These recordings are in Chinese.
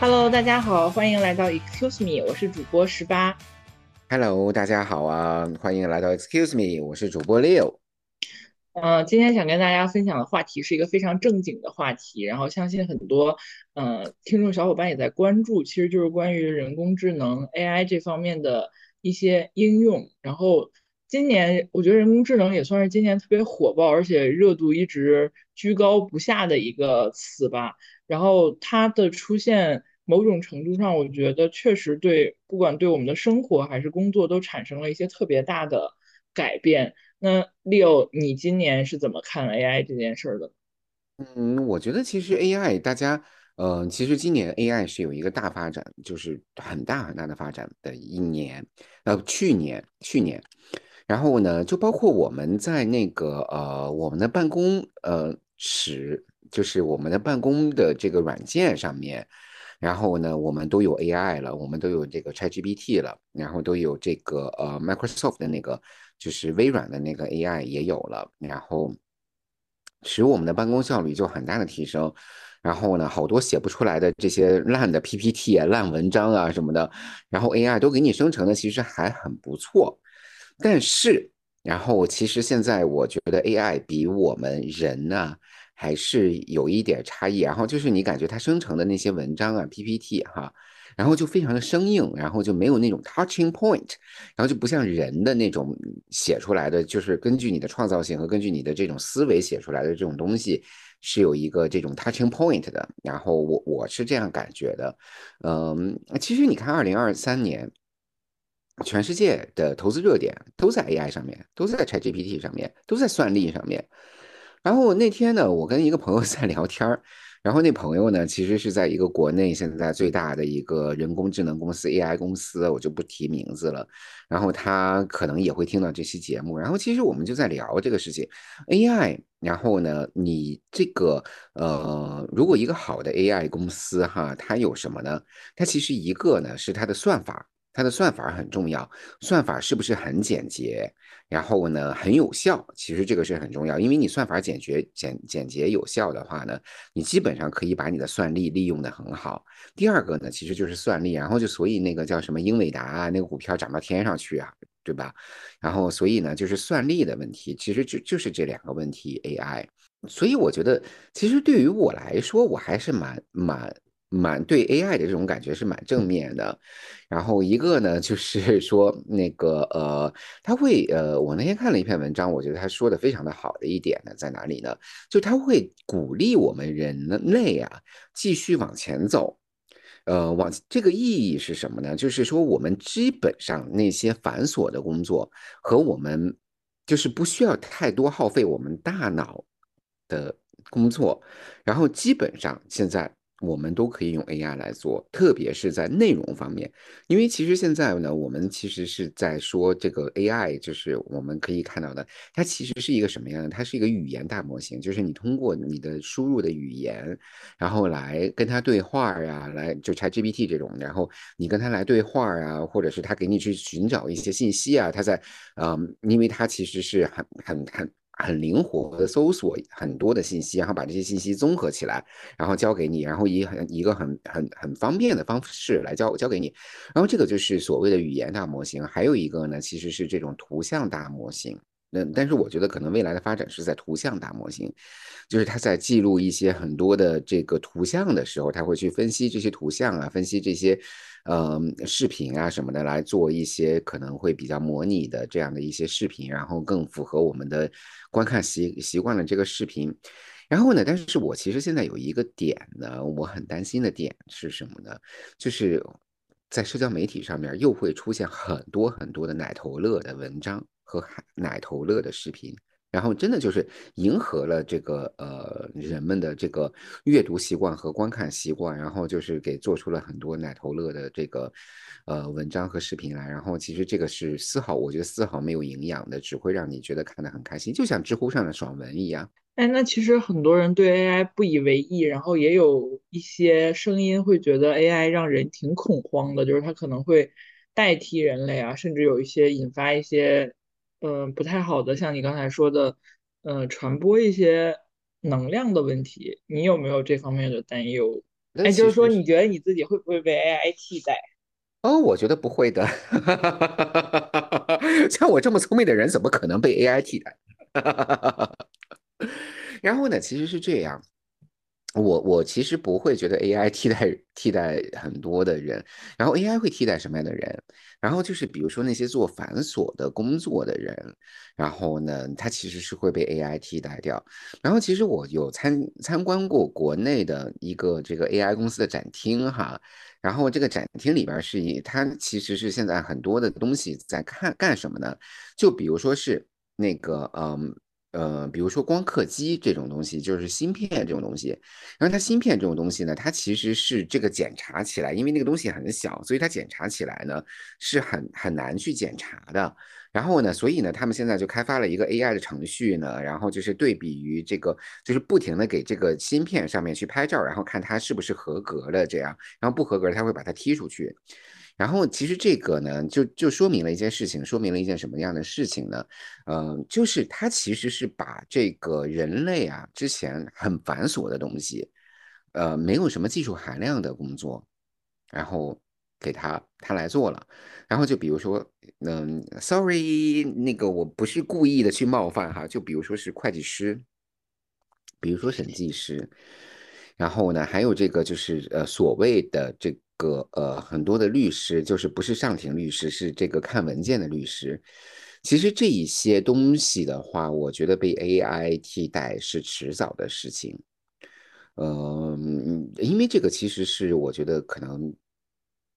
Hello，大家好，欢迎来到 Excuse Me，我是主播十八。Hello，大家好啊，欢迎来到 Excuse Me，我是主播 Leo。呃，今天想跟大家分享的话题是一个非常正经的话题，然后相信很多呃听众小伙伴也在关注，其实就是关于人工智能 AI 这方面的一些应用。然后今年我觉得人工智能也算是今年特别火爆，而且热度一直居高不下的一个词吧。然后它的出现，某种程度上我觉得确实对不管对我们的生活还是工作都产生了一些特别大的改变。那 Leo，你今年是怎么看 AI 这件事儿的？嗯，我觉得其实 AI 大家，呃，其实今年 AI 是有一个大发展，就是很大很大的发展的一年。呃，去年去年，然后呢，就包括我们在那个呃我们的办公呃室，就是我们的办公的这个软件上面，然后呢，我们都有 AI 了，我们都有这个 ChatGPT 了，然后都有这个呃 Microsoft 的那个。就是微软的那个 AI 也有了，然后使我们的办公效率就很大的提升。然后呢，好多写不出来的这些烂的 PPT 啊、烂文章啊什么的，然后 AI 都给你生成的，其实还很不错。但是，然后其实现在我觉得 AI 比我们人呢还是有一点差异。然后就是你感觉它生成的那些文章啊、PPT 哈。然后就非常的生硬，然后就没有那种 touching point，然后就不像人的那种写出来的，就是根据你的创造性和根据你的这种思维写出来的这种东西，是有一个这种 touching point 的。然后我我是这样感觉的，嗯，其实你看，二零二三年，全世界的投资热点都在 AI 上面，都在 ChatGPT 上面，都在算力上面。然后那天呢，我跟一个朋友在聊天儿。然后那朋友呢，其实是在一个国内现在最大的一个人工智能公司 AI 公司，我就不提名字了。然后他可能也会听到这期节目。然后其实我们就在聊这个事情，AI。然后呢，你这个呃，如果一个好的 AI 公司哈，它有什么呢？它其实一个呢是它的算法。它的算法很重要，算法是不是很简洁？然后呢，很有效？其实这个是很重要，因为你算法简洁、简简洁有效的话呢，你基本上可以把你的算力利用的很好。第二个呢，其实就是算力，然后就所以那个叫什么英伟达啊，那个股票涨到天上去啊，对吧？然后所以呢，就是算力的问题，其实就就是这两个问题 AI。所以我觉得，其实对于我来说，我还是蛮蛮。蛮对 AI 的这种感觉是蛮正面的，然后一个呢就是说那个呃，他会呃，我那天看了一篇文章，我觉得他说的非常的好的一点呢在哪里呢？就他会鼓励我们人类啊继续往前走，呃，往这个意义是什么呢？就是说我们基本上那些繁琐的工作和我们就是不需要太多耗费我们大脑的工作，然后基本上现在。我们都可以用 AI 来做，特别是在内容方面，因为其实现在呢，我们其实是在说这个 AI，就是我们可以看到的，它其实是一个什么样的？它是一个语言大模型，就是你通过你的输入的语言，然后来跟它对话呀，来就 ChatGPT 这种，然后你跟它来对话呀，或者是它给你去寻找一些信息啊，它在，嗯，因为它其实是很很很。很灵活的搜索很多的信息，然后把这些信息综合起来，然后交给你，然后以很一个很很很方便的方式来交交给你，然后这个就是所谓的语言大模型。还有一个呢，其实是这种图像大模型。那但是我觉得可能未来的发展是在图像大模型，就是它在记录一些很多的这个图像的时候，它会去分析这些图像啊，分析这些。嗯，视频啊什么的来做一些可能会比较模拟的这样的一些视频，然后更符合我们的观看习习惯的这个视频。然后呢，但是我其实现在有一个点呢，我很担心的点是什么呢？就是在社交媒体上面又会出现很多很多的奶头乐的文章和奶头乐的视频。然后真的就是迎合了这个呃人们的这个阅读习惯和观看习惯，然后就是给做出了很多奶头乐的这个呃文章和视频来。然后其实这个是丝毫我觉得丝毫没有营养的，只会让你觉得看得很开心，就像知乎上的爽文一样。哎，那其实很多人对 AI 不以为意，然后也有一些声音会觉得 AI 让人挺恐慌的，就是它可能会代替人类啊，甚至有一些引发一些嗯不太好的，像你刚才说的，呃，传播一些能量的问题，你有没有这方面的担忧？哎，就是说，你觉得你自己会不会被 AI 替代？哦，我觉得不会的。像我这么聪明的人，怎么可能被 AI 替代？然后呢，其实是这样。我我其实不会觉得 AI 替代替代很多的人，然后 AI 会替代什么样的人？然后就是比如说那些做繁琐的工作的人，然后呢，他其实是会被 AI 替代掉。然后其实我有参参观过国内的一个这个 AI 公司的展厅哈，然后这个展厅里边是以它其实是现在很多的东西在看干什么呢？就比如说是那个嗯。呃，比如说光刻机这种东西，就是芯片这种东西。然后它芯片这种东西呢，它其实是这个检查起来，因为那个东西很小，所以它检查起来呢是很很难去检查的。然后呢，所以呢，他们现在就开发了一个 AI 的程序呢，然后就是对比于这个，就是不停的给这个芯片上面去拍照，然后看它是不是合格的这样，然后不合格，它会把它踢出去。然后其实这个呢，就就说明了一件事情，说明了一件什么样的事情呢？嗯，就是它其实是把这个人类啊之前很繁琐的东西，呃，没有什么技术含量的工作，然后给他他来做了。然后就比如说，嗯，sorry，那个我不是故意的去冒犯哈，就比如说是会计师，比如说审计师，然后呢，还有这个就是呃所谓的这。个呃，很多的律师就是不是上庭律师，是这个看文件的律师。其实这一些东西的话，我觉得被 AI 替代是迟早的事情。嗯，因为这个其实是我觉得可能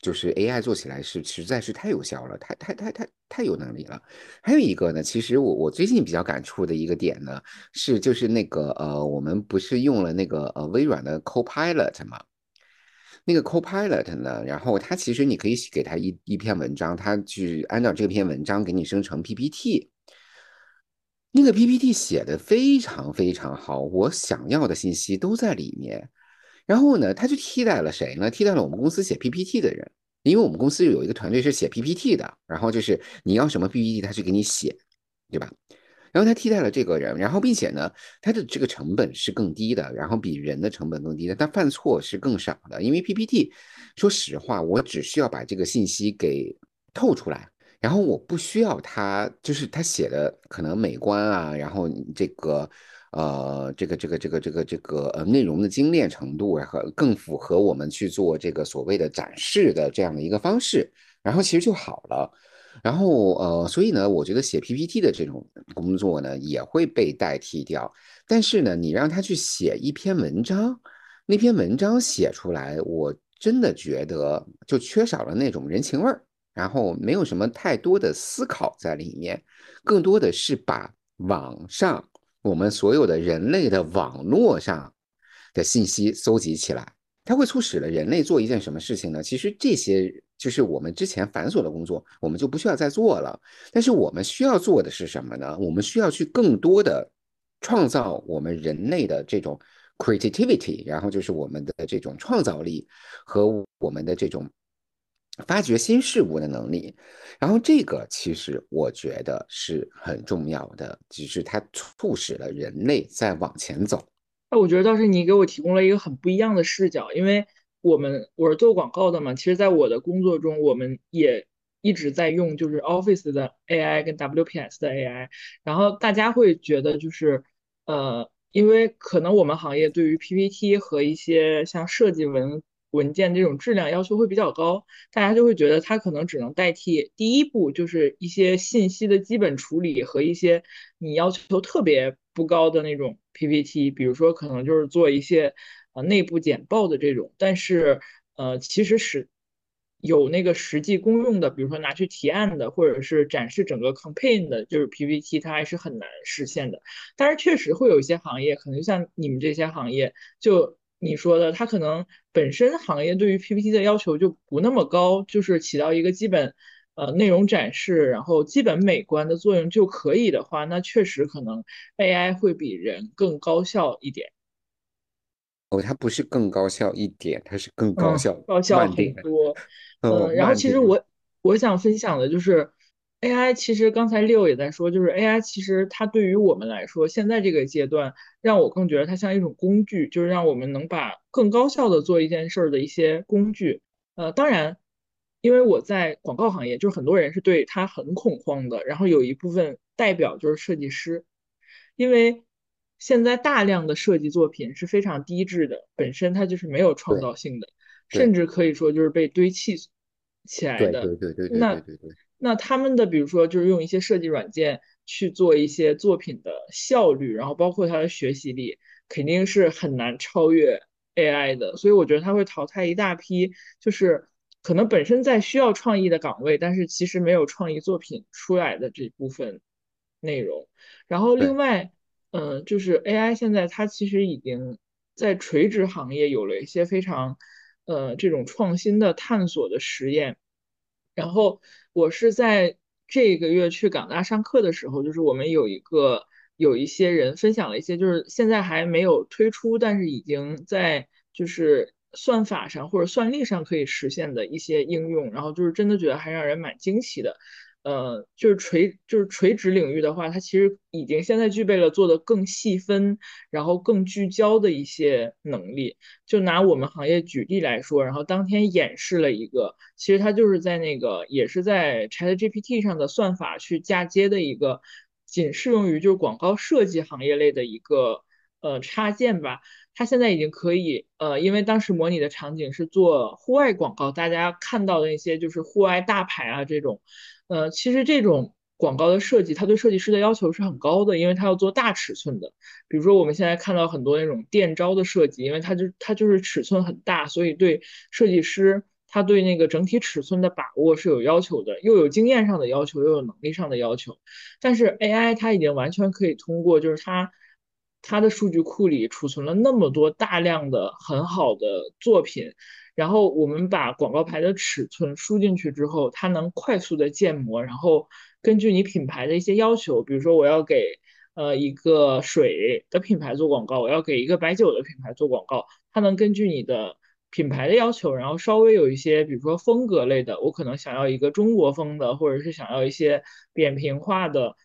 就是 AI 做起来是实在是太有效了，太太太太太有能力了。还有一个呢，其实我我最近比较感触的一个点呢，是就是那个呃，我们不是用了那个呃微软的 Copilot 吗？那个 Copilot 呢？然后它其实你可以给它一一篇文章，它去按照这篇文章给你生成 PPT。那个 PPT 写的非常非常好，我想要的信息都在里面。然后呢，它就替代了谁呢？替代了我们公司写 PPT 的人，因为我们公司有一个团队是写 PPT 的。然后就是你要什么 PPT，他去给你写，对吧？然后他替代了这个人，然后并且呢，他的这个成本是更低的，然后比人的成本更低的，但犯错是更少的。因为 PPT，说实话，我只需要把这个信息给透出来，然后我不需要他，就是他写的可能美观啊，然后这个呃，这个这个这个这个这个呃内容的精炼程度和更符合我们去做这个所谓的展示的这样的一个方式，然后其实就好了。然后呃，所以呢，我觉得写 PPT 的这种工作呢也会被代替掉。但是呢，你让他去写一篇文章，那篇文章写出来，我真的觉得就缺少了那种人情味儿，然后没有什么太多的思考在里面，更多的是把网上我们所有的人类的网络上的信息搜集起来。它会促使了人类做一件什么事情呢？其实这些就是我们之前繁琐的工作，我们就不需要再做了。但是我们需要做的是什么呢？我们需要去更多的创造我们人类的这种 creativity，然后就是我们的这种创造力和我们的这种发掘新事物的能力。然后这个其实我觉得是很重要的，就是它促使了人类在往前走。那我觉得倒是你给我提供了一个很不一样的视角，因为我们我是做广告的嘛，其实在我的工作中，我们也一直在用就是 Office 的 AI 跟 WPS 的 AI，然后大家会觉得就是呃，因为可能我们行业对于 PPT 和一些像设计文文件这种质量要求会比较高，大家就会觉得它可能只能代替第一步，就是一些信息的基本处理和一些你要求特别不高的那种 PPT，比如说可能就是做一些呃内部简报的这种，但是呃其实是有那个实际公用的，比如说拿去提案的，或者是展示整个 campaign 的，就是 PPT，它还是很难实现的。但是确实会有一些行业，可能像你们这些行业，就你说的，它可能本身行业对于 PPT 的要求就不那么高，就是起到一个基本呃内容展示，然后基本美观的作用就可以的话，那确实可能 AI 会比人更高效一点。哦，它不是更高效一点，它是更高效，高效很多。嗯，然后其实我我想分享的就是 AI，其实刚才六也在说，就是 AI 其实它对于我们来说，现在这个阶段让我更觉得它像一种工具，就是让我们能把更高效的做一件事儿的一些工具。呃，当然，因为我在广告行业，就是很多人是对它很恐慌的，然后有一部分代表就是设计师，因为现在大量的设计作品是非常低质的，本身它就是没有创造性的，甚至可以说就是被堆砌。起来的，对对对对对那那他们的比如说就是用一些设计软件去做一些作品的效率，然后包括它的学习力，肯定是很难超越 AI 的，所以我觉得它会淘汰一大批，就是可能本身在需要创意的岗位，但是其实没有创意作品出来的这部分内容。然后另外，嗯，就是 AI 现在它其实已经在垂直行业有了一些非常。呃，这种创新的探索的实验，然后我是在这个月去港大上课的时候，就是我们有一个有一些人分享了一些，就是现在还没有推出，但是已经在就是算法上或者算力上可以实现的一些应用，然后就是真的觉得还让人蛮惊奇的。呃，就是垂就是垂直领域的话，它其实已经现在具备了做的更细分，然后更聚焦的一些能力。就拿我们行业举例来说，然后当天演示了一个，其实它就是在那个也是在 ChatGPT 上的算法去嫁接的一个，仅适用于就是广告设计行业类的一个呃插件吧。它现在已经可以呃，因为当时模拟的场景是做户外广告，大家看到的那些就是户外大牌啊这种。呃，其实这种广告的设计，它对设计师的要求是很高的，因为它要做大尺寸的。比如说我们现在看到很多那种电招的设计，因为它就它就是尺寸很大，所以对设计师他对那个整体尺寸的把握是有要求的，又有经验上的要求，又有能力上的要求。但是 AI 它已经完全可以通过，就是它它的数据库里储存了那么多大量的很好的作品。然后我们把广告牌的尺寸输进去之后，它能快速的建模，然后根据你品牌的一些要求，比如说我要给呃一个水的品牌做广告，我要给一个白酒的品牌做广告，它能根据你的品牌的要求，然后稍微有一些，比如说风格类的，我可能想要一个中国风的，或者是想要一些扁平化的，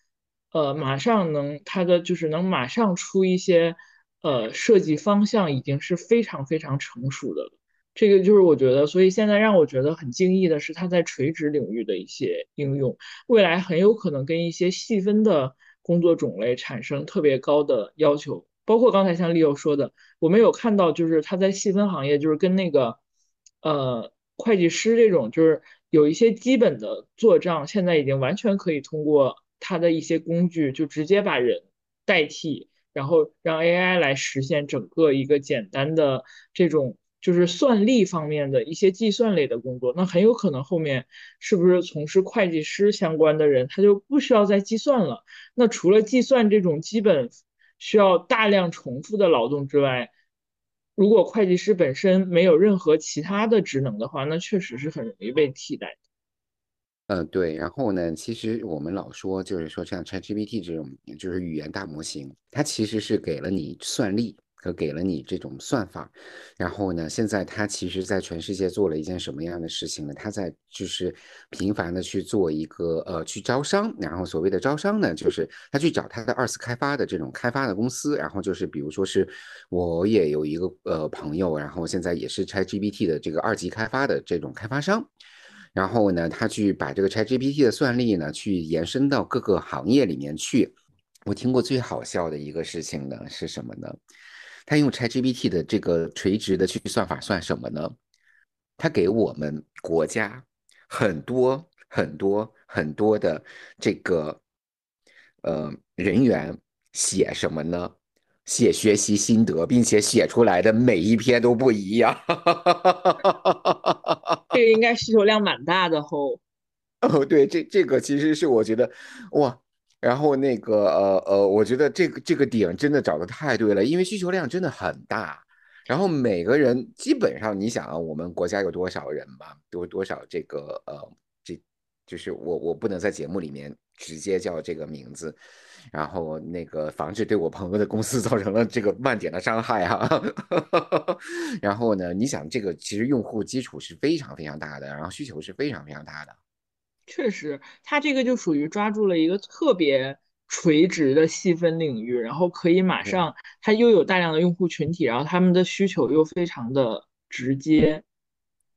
呃，马上能它的就是能马上出一些呃设计方向，已经是非常非常成熟的了。这个就是我觉得，所以现在让我觉得很惊异的是，它在垂直领域的一些应用，未来很有可能跟一些细分的工作种类产生特别高的要求。包括刚才像 Leo 说的，我们有看到，就是它在细分行业，就是跟那个呃会计师这种，就是有一些基本的做账，现在已经完全可以通过它的一些工具，就直接把人代替，然后让 AI 来实现整个一个简单的这种。就是算力方面的一些计算类的工作，那很有可能后面是不是从事会计师相关的人，他就不需要再计算了。那除了计算这种基本需要大量重复的劳动之外，如果会计师本身没有任何其他的职能的话，那确实是很容易被替代。嗯，对。然后呢，其实我们老说，就是说像 ChatGPT 这种，就是语言大模型，它其实是给了你算力。和给了你这种算法，然后呢，现在他其实在全世界做了一件什么样的事情呢？他在就是频繁的去做一个呃去招商，然后所谓的招商呢，就是他去找他的二次开发的这种开发的公司，然后就是比如说是我也有一个呃朋友，然后现在也是 ChatGPT 的这个二级开发的这种开发商，然后呢，他去把这个 ChatGPT 的算力呢去延伸到各个行业里面去。我听过最好笑的一个事情呢是什么呢？他用 ChatGPT 的这个垂直的去算法算什么呢？他给我们国家很多很多很多的这个呃人员写什么呢？写学习心得，并且写出来的每一篇都不一样。这个应该需求量蛮大的吼。哦，对，这这个其实是我觉得哇。然后那个呃呃，我觉得这个这个点真的找的太对了，因为需求量真的很大。然后每个人基本上，你想啊，我们国家有多少人吧？多多少这个呃，这就是我我不能在节目里面直接叫这个名字，然后那个防止对我朋友的公司 造成了这个慢点的伤害哈。然后呢，你想这个其实用户基础是非常非常大的，然后需求是非常非常大的。确实，它这个就属于抓住了一个特别垂直的细分领域，然后可以马，上，它又有大量的用户群体，然后他们的需求又非常的直接。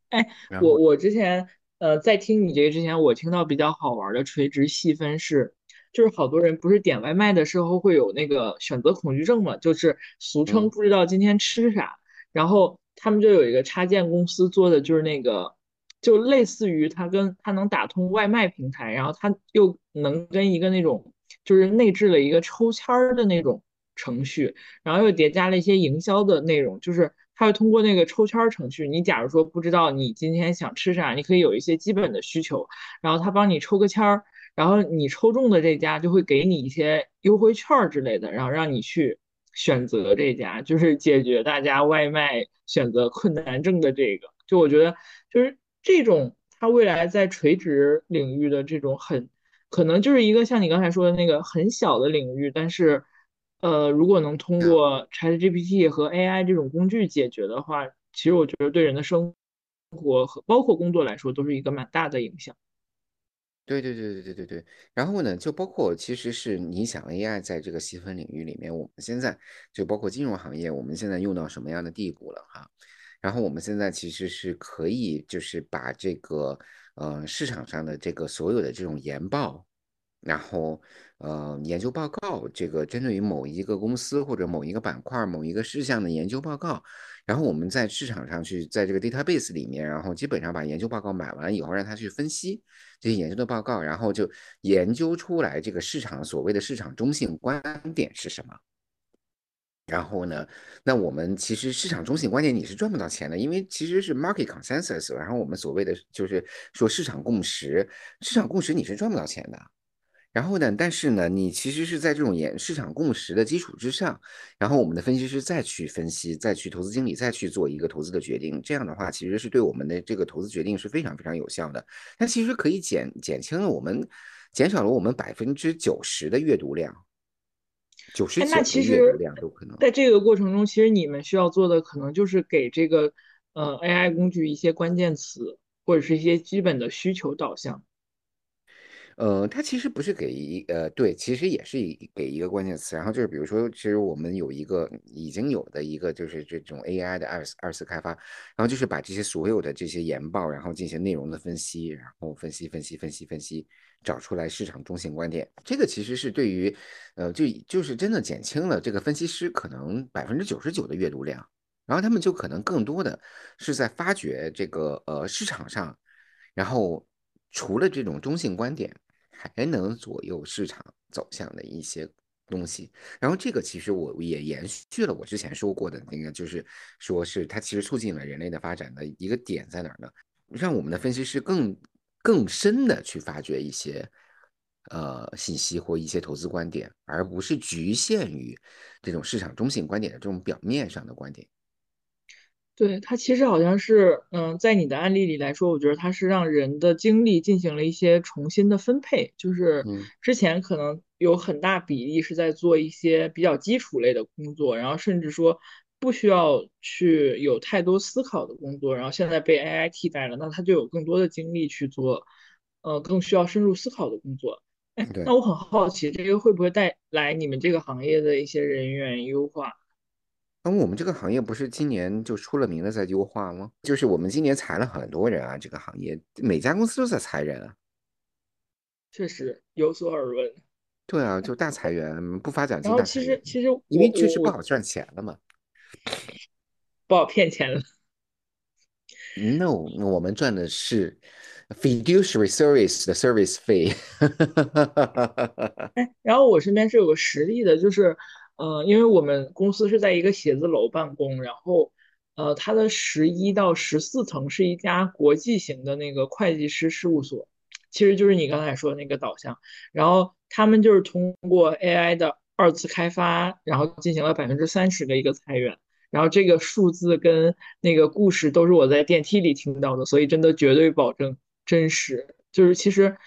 哎，我我之前呃在听你这个之前，我听到比较好玩的垂直细分是，就是好多人不是点外卖的时候会有那个选择恐惧症嘛，就是俗称嗯不知道今天吃啥，然后他们就有一个插件公司做的就是那个，就类似于它跟它能打通外卖平台，然后它又能跟一个那种就是内置了一个抽签儿的那种程序。然后又叠加了一些营销的内容，就是它会通过那个抽签儿程序，你假如说不知道你今天想吃啥，你可以有一些基本的需求，然后它帮你抽个签儿，然后你抽中的这家就会给你一些优惠券之类的，然后让你去选择这家，就是解决大家外卖选择困难症的这个。就我觉得，就是这种它未来在垂直领域的这种很可能就是一个像你刚才说的那个很小的领域，但是，呃，如果能通过 ChatGPT 和 AI 这种工具解决的话，其实我觉得对人的生活和包括工作来说都是一个蛮大的影响。对对对对对对对，然后呢，就包括其实是你想 AI 在这个细分领域里面，我们现在就包括金融行业，我们现在用到什么样的地步了哈？然后我们现在其实是可以就是把这个呃市场上的这个所有的这种研报，然后呃研究报告，这个针对于某一个公司或者某一个板块某一个事项的研究报告。然后我们在市场上去，在这个 database 里面，然后基本上把研究报告买完以后，让他去分析这些研究的报告，然后就研究出来这个市场所谓的市场中性观点是什么。然后呢，那我们其实市场中性观点你是赚不到钱的，因为其实是 market consensus，然后我们所谓的就是说市场共识，市场共识你是赚不到钱的。然后呢，但是呢，你其实是在这种研市场共识的基础之上，然后我们的分析师再去分析，再去投资经理再去做一个投资的决定，这样的话其实是对我们的这个投资决定是非常非常有效的。它其实可以减减轻了我们，减少了我们百分之九十的阅读量，九十哎，那九的阅读其实量都可能。在这个过程中，其实你们需要做的可能就是给这个呃 AI 工具一些关键词，或者是一些基本的需求导向。呃，它其实不是给一呃，对，其实也是一给一个关键词，然后就是比如说，其实我们有一个已经有的一个就是这种 AI 的二次二次开发，然后就是把这些所有的这些研报，然后进行内容的分析，然后分析分析分析分析，找出来市场中性观点。这个其实是对于呃，就就是真的减轻了这个分析师可能百分之九十九的阅读量，然后他们就可能更多的是在发掘这个呃市场上，然后除了这种中性观点。还能左右市场走向的一些东西。然后这个其实我也延续了我之前说过的那个，就是说是它其实促进了人类的发展的一个点在哪儿呢？让我们的分析师更更深的去发掘一些呃信息或一些投资观点，而不是局限于这种市场中性观点的这种表面上的观点。对，它其实好像是，嗯，在你的案例里来说，我觉得它是让人的精力进行了一些重新的分配，就是嗯，之前可能有很大比例是在做一些比较基础类的工作，然后甚至说不需要去有太多思考的工作，然后现在被 AI 替代了，那他就有更多的精力去做，呃，更需要深入思考的工作。哎，那。我很好奇，这个会不会带来你们这个行业的一些人员优化？那我们这个行业不是今年就出了名的在优化吗？就是我们今年裁了很多人啊，这个行业每家公司都在裁人啊。确实有所耳闻。对啊，就大裁员，不发奖金然后大裁员，其实其实因为确实不好赚钱了嘛。不好骗钱了。No，我们赚的是 fiduciary service 的 service 费。哎，然后我身边是有个实例的，就是，呃，因为我们公司是在一个写字楼办公，然后，呃，它的十一到十四层是一家国际型的那个会计师事务所，其实就是你刚才说的那个导向，然后他们就是通过 AI 的二次开发，然后进行了百分之三十的一个裁员，然后这个数字跟那个故事都是我在电梯里听到的，所以真的绝对保证真实。就是其实。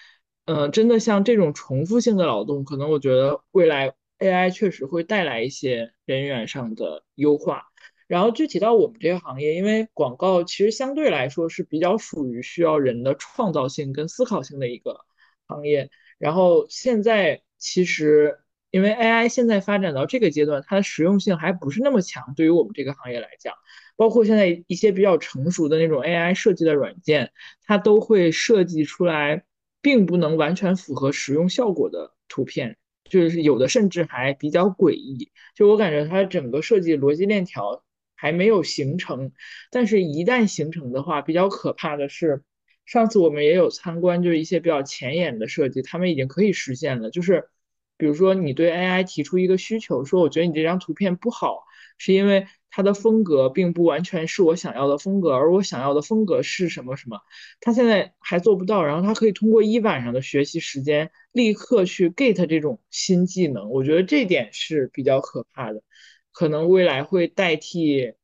嗯，呃真的像这种重复性的劳动，可能我觉得未来 AI 确实会带来一些人员上的优化。然后具体到我们这个行业，因为广告其实相对来说是比较属于需要人的创造性跟思考性的一个行业。然后现在其实因为 AI 现在发展到这个阶段，它的实用性还不是那么强，对于我们这个行业来讲，包括现在一些比较成熟的那种 AI 设计的软件，它都会设计出来并不能完全符合实用效果的图片。就是有的甚至还比较诡异，就我感觉它整个设计逻辑链条还没有形成，但是一旦形成的话，比较可怕的是，上次我们也有参观，就是一些比较前沿的设计，他们已经可以实现了，就是比如说你对 AI 提出一个需求，说我觉得你这张图片不好，是因为。它的风格并不完全是我想要的风格，而我想要的风格是什么什么，他现在还做不到。然后他可以通过一晚上的学习时间，立刻去 get 这种新技能。我觉得这点是比较可怕的，可能未来会代替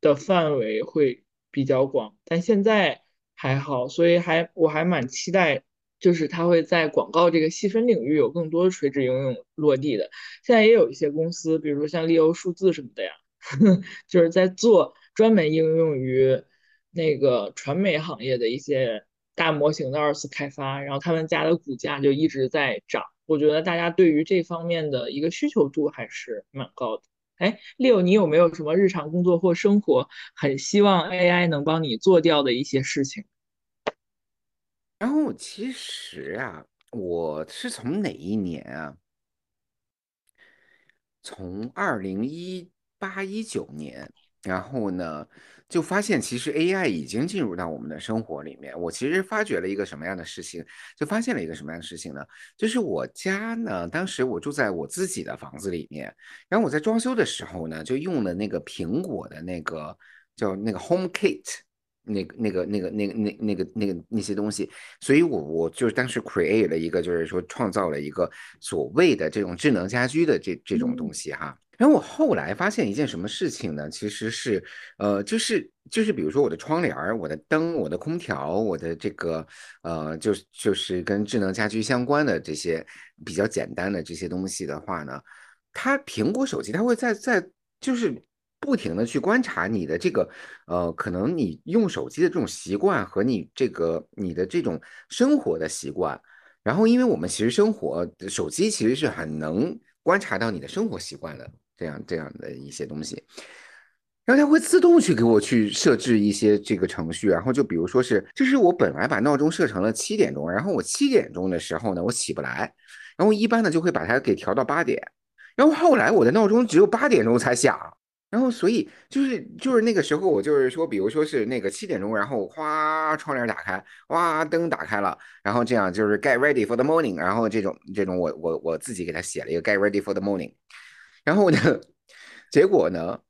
的范围会比较广，但现在还好，所以还我还蛮期待，就是它会在广告这个细分领域有更多垂直应用落地的。现在也有一些公司，比如说像利欧数字什么的呀。就是在做专门应用于那个传媒行业的一些大模型的二次开发，然后他们家的股价就一直在涨。我觉得大家对于这方面的一个需求度还是蛮高的。哎，Leo，你有没有什么日常工作或生活很希望 AI 能帮你做掉的一些事情？然后其实啊，我是从哪一年啊？从二零一。八一九年，然后呢，就发现其实 AI 已经进入到我们的生活里面。我其实发觉了一个什么样的事情，就发现了一个什么样的事情呢？就是我家呢，当时我住在我自己的房子里面，然后我在装修的时候呢，就用了那个苹果的那个叫那个 Home Kit，那个那个那个那个那那个那个那些东西，所以我我就是当时 create 了一个，就是说创造了一个所谓的这种智能家居的这这种东西哈。然后我后来发现一件什么事情呢？其实是，呃，就是就是，比如说我的窗帘、我的灯、我的空调、我的这个，呃，就是就是跟智能家居相关的这些比较简单的这些东西的话呢，它苹果手机它会在在就是不停的去观察你的这个，呃，可能你用手机的这种习惯和你这个你的这种生活的习惯，然后因为我们其实生活手机其实是很能观察到你的生活习惯的。这样这样的一些东西，然后它会自动去给我去设置一些这个程序，然后就比如说是，就是我本来把闹钟设成了七点钟，然后我七点钟的时候呢，我起不来，然后一般呢就会把它给调到八点，然后后来我的闹钟只有八点钟才响，然后所以就是就是那个时候我就是说，比如说是那个七点钟，然后哗窗帘打开，哇灯打开了，然后这样就是 get ready for the morning，然后这种这种我我我自己给他写了一个 get ready for the morning。然后呢，结果呢，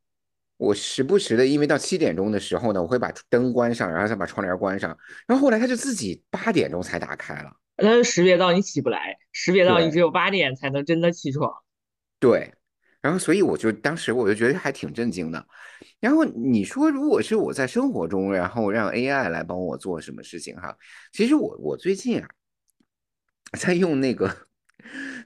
我时不时的，因为到七点钟的时候呢，我会把灯关上，然后再把窗帘关上，然后后来它就自己八点钟才打开了，它就识别到你起不来，识别到你只有八点才能真的起床。对，然后所以我就当时我就觉得还挺震惊的。然后你说，如果是我在生活中，然后让 AI 来帮我做什么事情哈？其实我我最近啊，在用那个。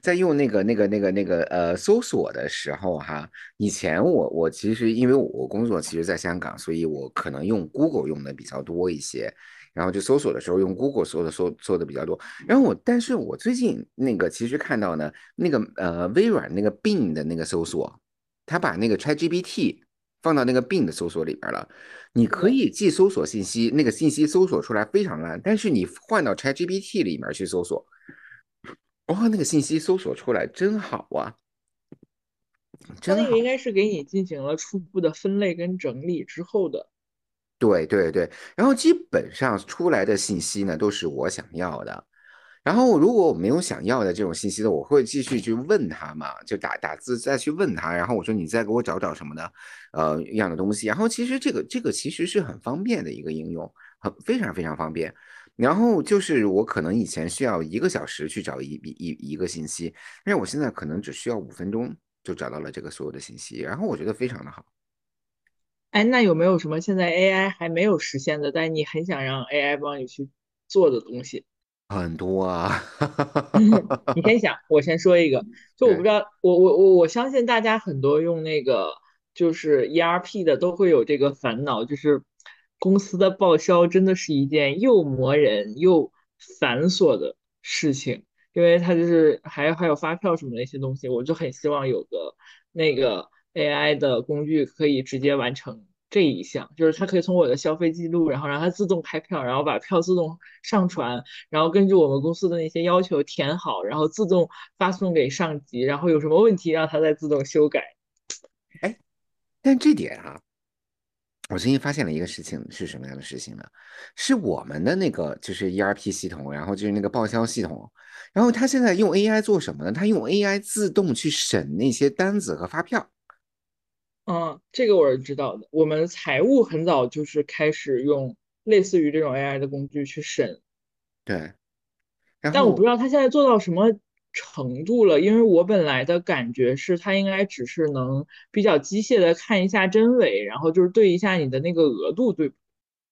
在用那个、那个、那个、那个呃搜索的时候哈，以前我我其实因为我工作其实在香港，所以我可能用 Google 用的比较多一些，然后就搜索的时候用 Google 搜的搜搜的比较多。然后我，但是我最近那个其实看到呢，那个呃微软那个 Bing 的那个搜索，它把那个 ChatGPT 放到那个 Bing 的搜索里边了。你可以既搜索信息，那个信息搜索出来非常烂，但是你换到 ChatGPT 里面去搜索。哇，那个信息搜索出来真好啊！真那个应该是给你进行了初步的分类跟整理之后的。对对对，然后基本上出来的信息呢都是我想要的。然后如果我没有想要的这种信息的，我会继续去问他嘛，就打打字再去问他。然后我说你再给我找找什么的，呃，一样的东西。然后其实这个这个其实是很方便的一个应用，很非常非常方便。然后就是我可能以前需要一个小时去找一一一个信息，但是我现在可能只需要五分钟就找到了这个所有的信息，然后我觉得非常的好。哎，那有没有什么现在 AI 还没有实现的，但你很想让 AI 帮你去做的东西？很多啊，你先想，我先说一个，就我不知道，我我我我相信大家很多用那个就是 ERP 的都会有这个烦恼，就是公司的报销真的是一件又磨人又繁琐的事情，因为它就是还还有发票什么的一些东西，我就很希望有个那个 AI 的工具可以直接完成。这一项就是它可以从我的消费记录，然后让它自动开票，然后把票自动上传，然后根据我们公司的那些要求填好，然后自动发送给上级，然后有什么问题让它再自动修改。哎，但这点啊，我最近发现了一个事情，是什么样的事情呢？是我们的那个就是 ERP 系统，然后就是那个报销系统，然后它现在用 AI 做什么呢？它用 AI 自动去审那些单子和发票。嗯，这个我是知道的。我们财务很早就是开始用类似于这种 AI 的工具去审，对。但我不知道他现在做到什么程度了，因为我本来的感觉是它应该只是能比较机械的看一下真伪，然后就是对一下你的那个额度，对。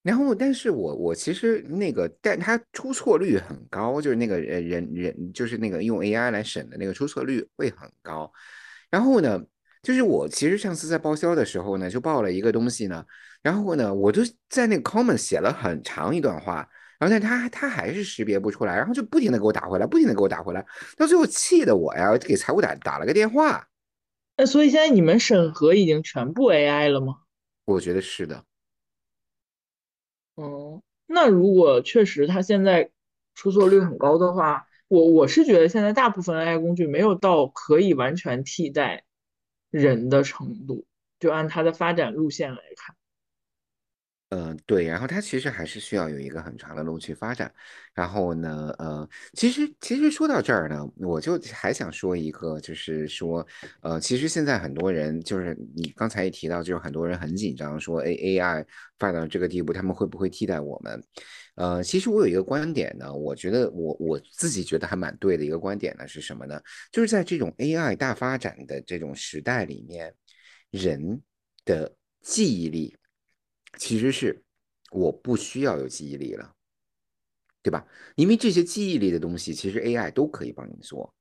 然后，但是我我其实那个，但它出错率很高，就是那个人人人就是那个用 AI 来审的那个出错率会很高。然后呢？就是我其实上次在报销的时候呢，就报了一个东西呢，然后呢，我就在那个 comment 写了很长一段话，然后但他他还是识别不出来，然后就不停的给我打回来，不停的给我打回来，到最后气的我呀，给财务打打了个电话。那所以现在你们审核已经全部 AI 了吗？我觉得是的。哦，那如果确实他现在出错率很高的话，我我是觉得现在大部分 AI 工具没有到可以完全替代。人的程度，就按它的发展路线来看，嗯，对，然后它其实还是需要有一个很长的路去发展。然后呢，呃，其实其实说到这儿呢，我就还想说一个，就是说，呃，其实现在很多人就是你刚才也提到，就是很多人很紧张，说 A A I 发展到这个地步，他们会不会替代我们？呃，其实我有一个观点呢，我觉得我我自己觉得还蛮对的一个观点呢，是什么呢？就是在这种 AI 大发展的这种时代里面，人的记忆力其实是我不需要有记忆力了，对吧？因为这些记忆力的东西，其实 AI 都可以帮你做。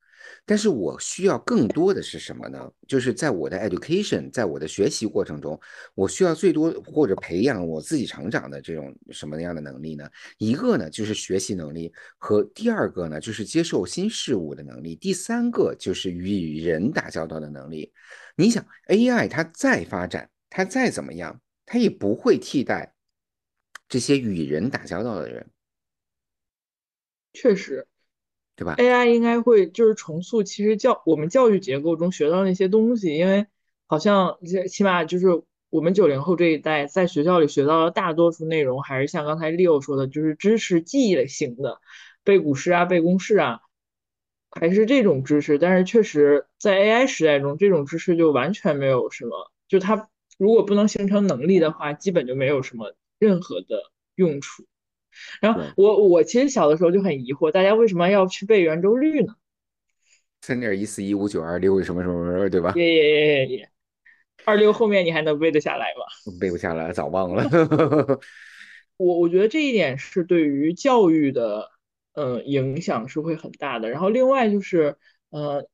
但是我需要更多的是什么呢？就是在我的 education，在我的学习过程中，我需要最多或者培养我自己成长的这种什么样的能力呢？一个呢就是学习能力，和第二个呢就是接受新事物的能力，第三个就是与人打交道的能力。你想 AI 它再发展，它再怎么样，它也不会替代这些与人打交道的人。确实。对吧？AI 应该会就是重塑其实教我们教育结构中学到那些东西，因为好像起码就是我们九零后这一代在学校里学到的大多数内容，还是像刚才 Leo 说的，就是知识记忆类型的，背古诗啊、背公式啊，还是这种知识。但是确实在 AI 时代中，这种知识就完全没有什么，就它如果不能形成能力的话，基本就没有什么任何的用处。然后我我其实小的时候就很疑惑，大家为什么要去背圆周率呢？三点一四一五九二六什么什么什么，对吧？耶耶耶耶耶！二六后面你还能背得下来吗？背不下来，早忘了。我我觉得这一点是对于教育的呃影响是会很大的。然后另外就是呃，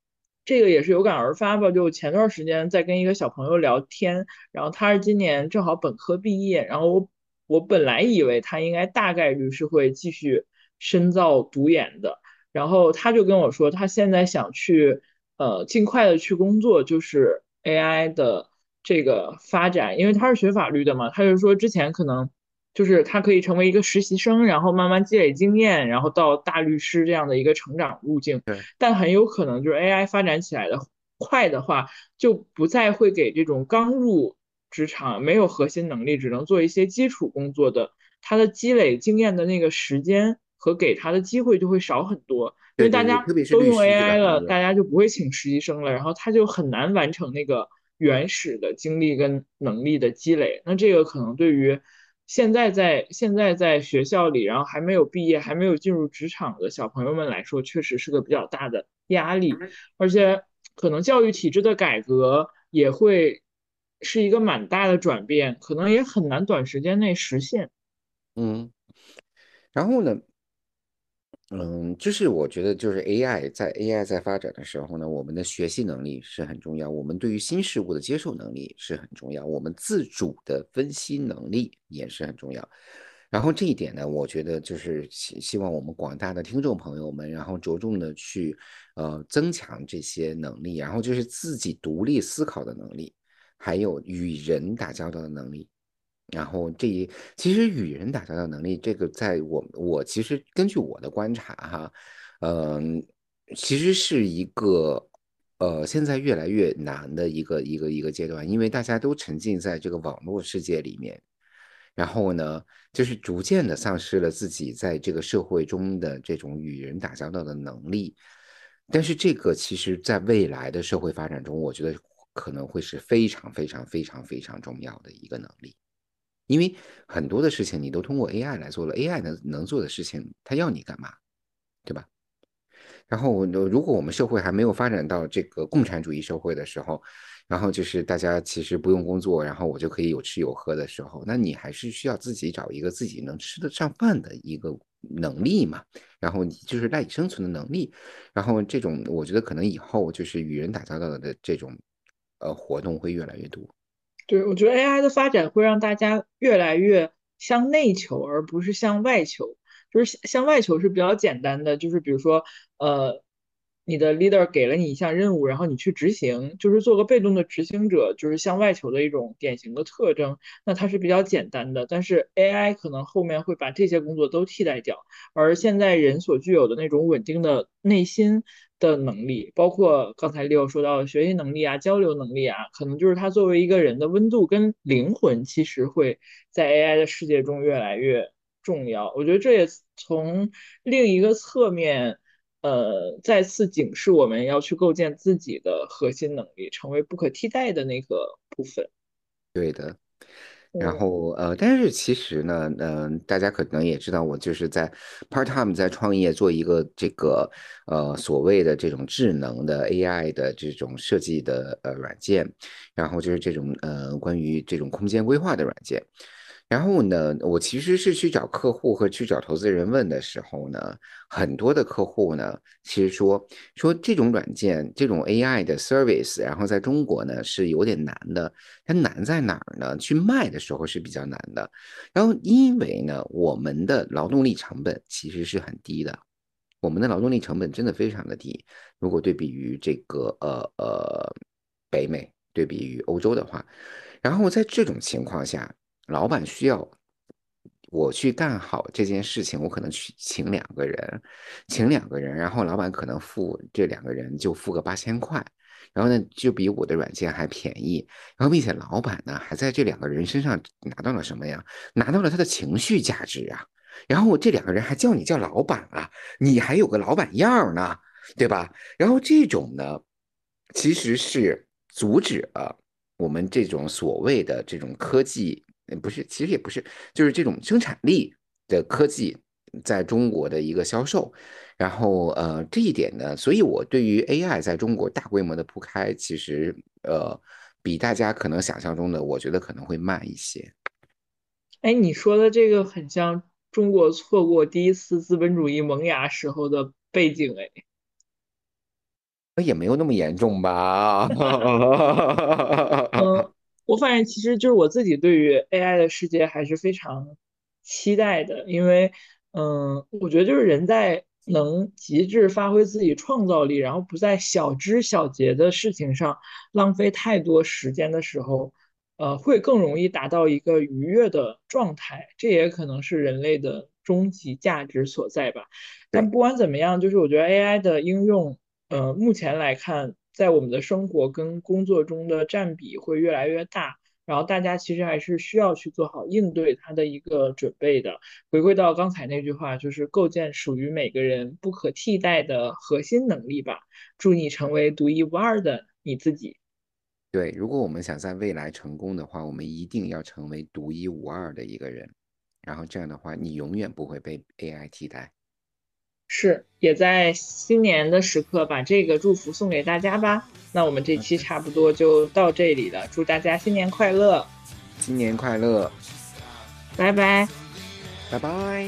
这个也是有感而发吧。就前段时间在跟一个小朋友聊天，然后他是今年正好本科毕业，然后我。我本来以为他应该大概率是会继续深造读研的，然后他就跟我说，他现在想去呃尽快的去工作，就是 AI 的这个发展，因为他是学法律的嘛，他就说之前可能就是他可以成为一个实习生，然后慢慢积累经验，然后到大律师这样的一个成长路径，但很有可能就是 AI 发展起来的快的话，就不再会给这种刚入。职场没有核心能力，只能做一些基础工作的，他的积累经验的那个时间和给他的机会就会少很多，因为大家都用 AI 了，大家就不会请实习生了，然后他就很难完成那个原始的精力跟能力的积累。那这个可能对于现在在现在在学校里，然后还没有毕业、还没有进入职场的小朋友们来说，确实是个比较大的压力，而且可能教育体制的改革也会。是一个蛮大的转变，可能也很难短时间内实现。嗯，然后呢，嗯，就是我觉得，就是 AI 在 AI 在发展的时候呢，我们的学习能力是很重要，我们对于新事物的接受能力是很重要，我们自主的分析能力也是很重要。然后这一点呢，我觉得就是希希望我们广大的听众朋友们，然后着重的去呃增强这些能力，然后就是自己独立思考的能力，还有与人打交道的能力。然后这一其实与人打交道能力，这个在我我其实根据我的观察哈，嗯，其实是一个呃现在越来越难的一个一个一个阶段，因为大家都沉浸在这个网络世界里面，然后呢，就是逐渐的丧失了自己在这个社会中的这种与人打交道的能力。但是这个其实在未来的社会发展中，我觉得可能会是非常非常非常非常重要的一个能力。因为很多的事情你都通过 AI 来做了，AI 能能做的事情，它要你干嘛，对吧？然后如果我们社会还没有发展到这个共产主义社会的时候，然后就是大家其实不用工作，然后我就可以有吃有喝的时候，那你还是需要自己找一个自己能吃得上饭的一个能力嘛，然后你就是赖以生存的能力，然后这种我觉得可能以后就是与人打交道的这种呃活动会越来越多。对，我觉得 AI 的发展会让大家越来越向内求，而不是向外求。就是向外求是比较简单的，就是比如说，呃，你的 leader 给了你一项任务，然后你去执行，就是做个被动的执行者，就是向外求的一种典型的特征。那它是比较简单的，但是 AI 可能后面会把这些工作都替代掉，而现在人所具有的那种稳定的内心。的能力，包括刚才六说到的学习能力啊、交流能力啊，可能就是他作为一个人的温度跟灵魂，其实会在 AI 的世界中越来越重要。我觉得这也从另一个侧面，呃，再次警示我们要去构建自己的核心能力，成为不可替代的那个部分。对的。然后呃，但是其实呢，嗯，大家可能也知道，我就是在 part time 在创业做一个这个呃所谓的这种智能的 AI 的这种设计的呃软件，然后就是这种呃关于这种空间规划的软件。然后呢，我其实是去找客户和去找投资人问的时候呢，很多的客户呢，其实说说这种软件，这种 AI 的 service，然后在中国呢是有点难的。它难在哪儿呢？去卖的时候是比较难的。然后因为呢，我们的劳动力成本其实是很低的，我们的劳动力成本真的非常的低。如果对比于这个呃呃北美，对比于欧洲的话，然后在这种情况下。老板需要我去干好这件事情，我可能去请两个人，请两个人，然后老板可能付这两个人就付个八千块，然后呢就比我的软件还便宜，然后并且老板呢还在这两个人身上拿到了什么呀？拿到了他的情绪价值啊，然后这两个人还叫你叫老板啊，你还有个老板样呢，对吧？然后这种呢，其实是阻止了我们这种所谓的这种科技。不是，其实也不是，就是这种生产力的科技在中国的一个销售，然后呃这一点呢，所以我对于 AI 在中国大规模的铺开，其实呃比大家可能想象中的，我觉得可能会慢一些。哎，你说的这个很像中国错过第一次资本主义萌芽时候的背景，哎，也没有那么严重吧？嗯。我发现，其实就是我自己对于 AI 的世界还是非常期待的，因为，嗯，我觉得就是人在能极致发挥自己创造力，然后不在小枝小节的事情上浪费太多时间的时候，呃，会更容易达到一个愉悦的状态。这也可能是人类的终极价值所在吧。但不管怎么样，就是我觉得 AI 的应用，呃，目前来看。在我们的生活跟工作中的占比会越来越大，然后大家其实还是需要去做好应对它的一个准备的。回归到刚才那句话，就是构建属于每个人不可替代的核心能力吧。祝你成为独一无二的你自己。对，如果我们想在未来成功的话，我们一定要成为独一无二的一个人，然后这样的话，你永远不会被 AI 替代。是，也在新年的时刻把这个祝福送给大家吧。那我们这期差不多就到这里了，祝大家新年快乐！新年快乐！拜拜！拜拜！